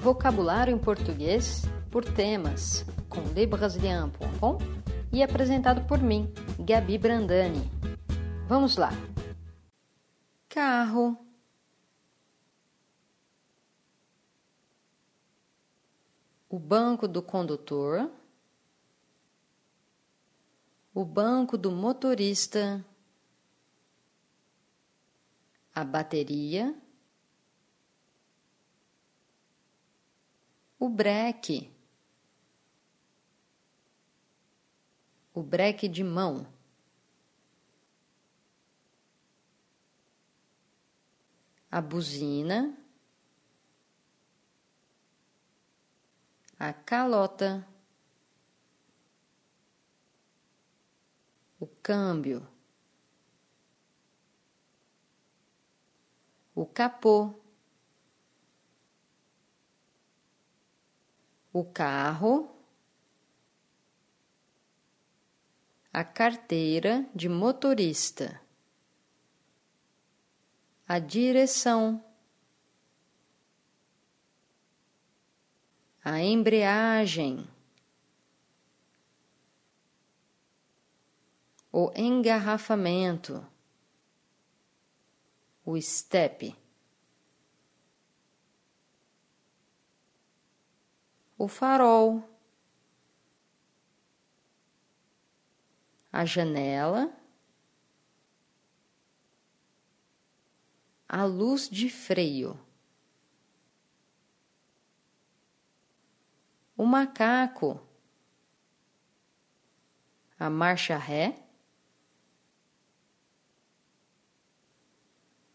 Vocabulário em português por temas, com lebrasilian.com e apresentado por mim, Gabi Brandani. Vamos lá! Carro, o banco do condutor, o banco do motorista, a bateria, o breque, o breque de mão. A buzina, a calota, o câmbio, o capô, o carro, a carteira de motorista, a direção, a embreagem, o engarrafamento, o estepe. O farol, a janela, a luz de freio. o macaco, a marcha ré,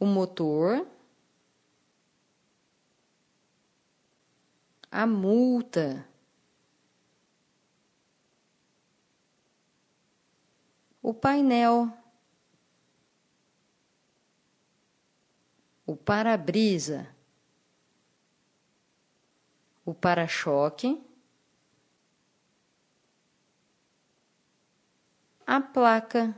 o motor, a multa, o painel, o para-brisa, o para-choque. a placa,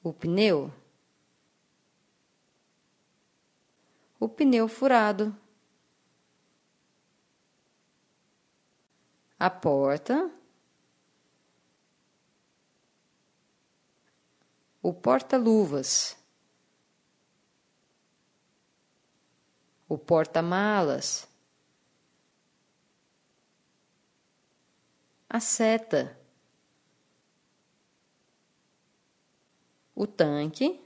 o pneu, o pneu furado, a porta, o porta-luvas, o porta-malas. a seta, o tanque,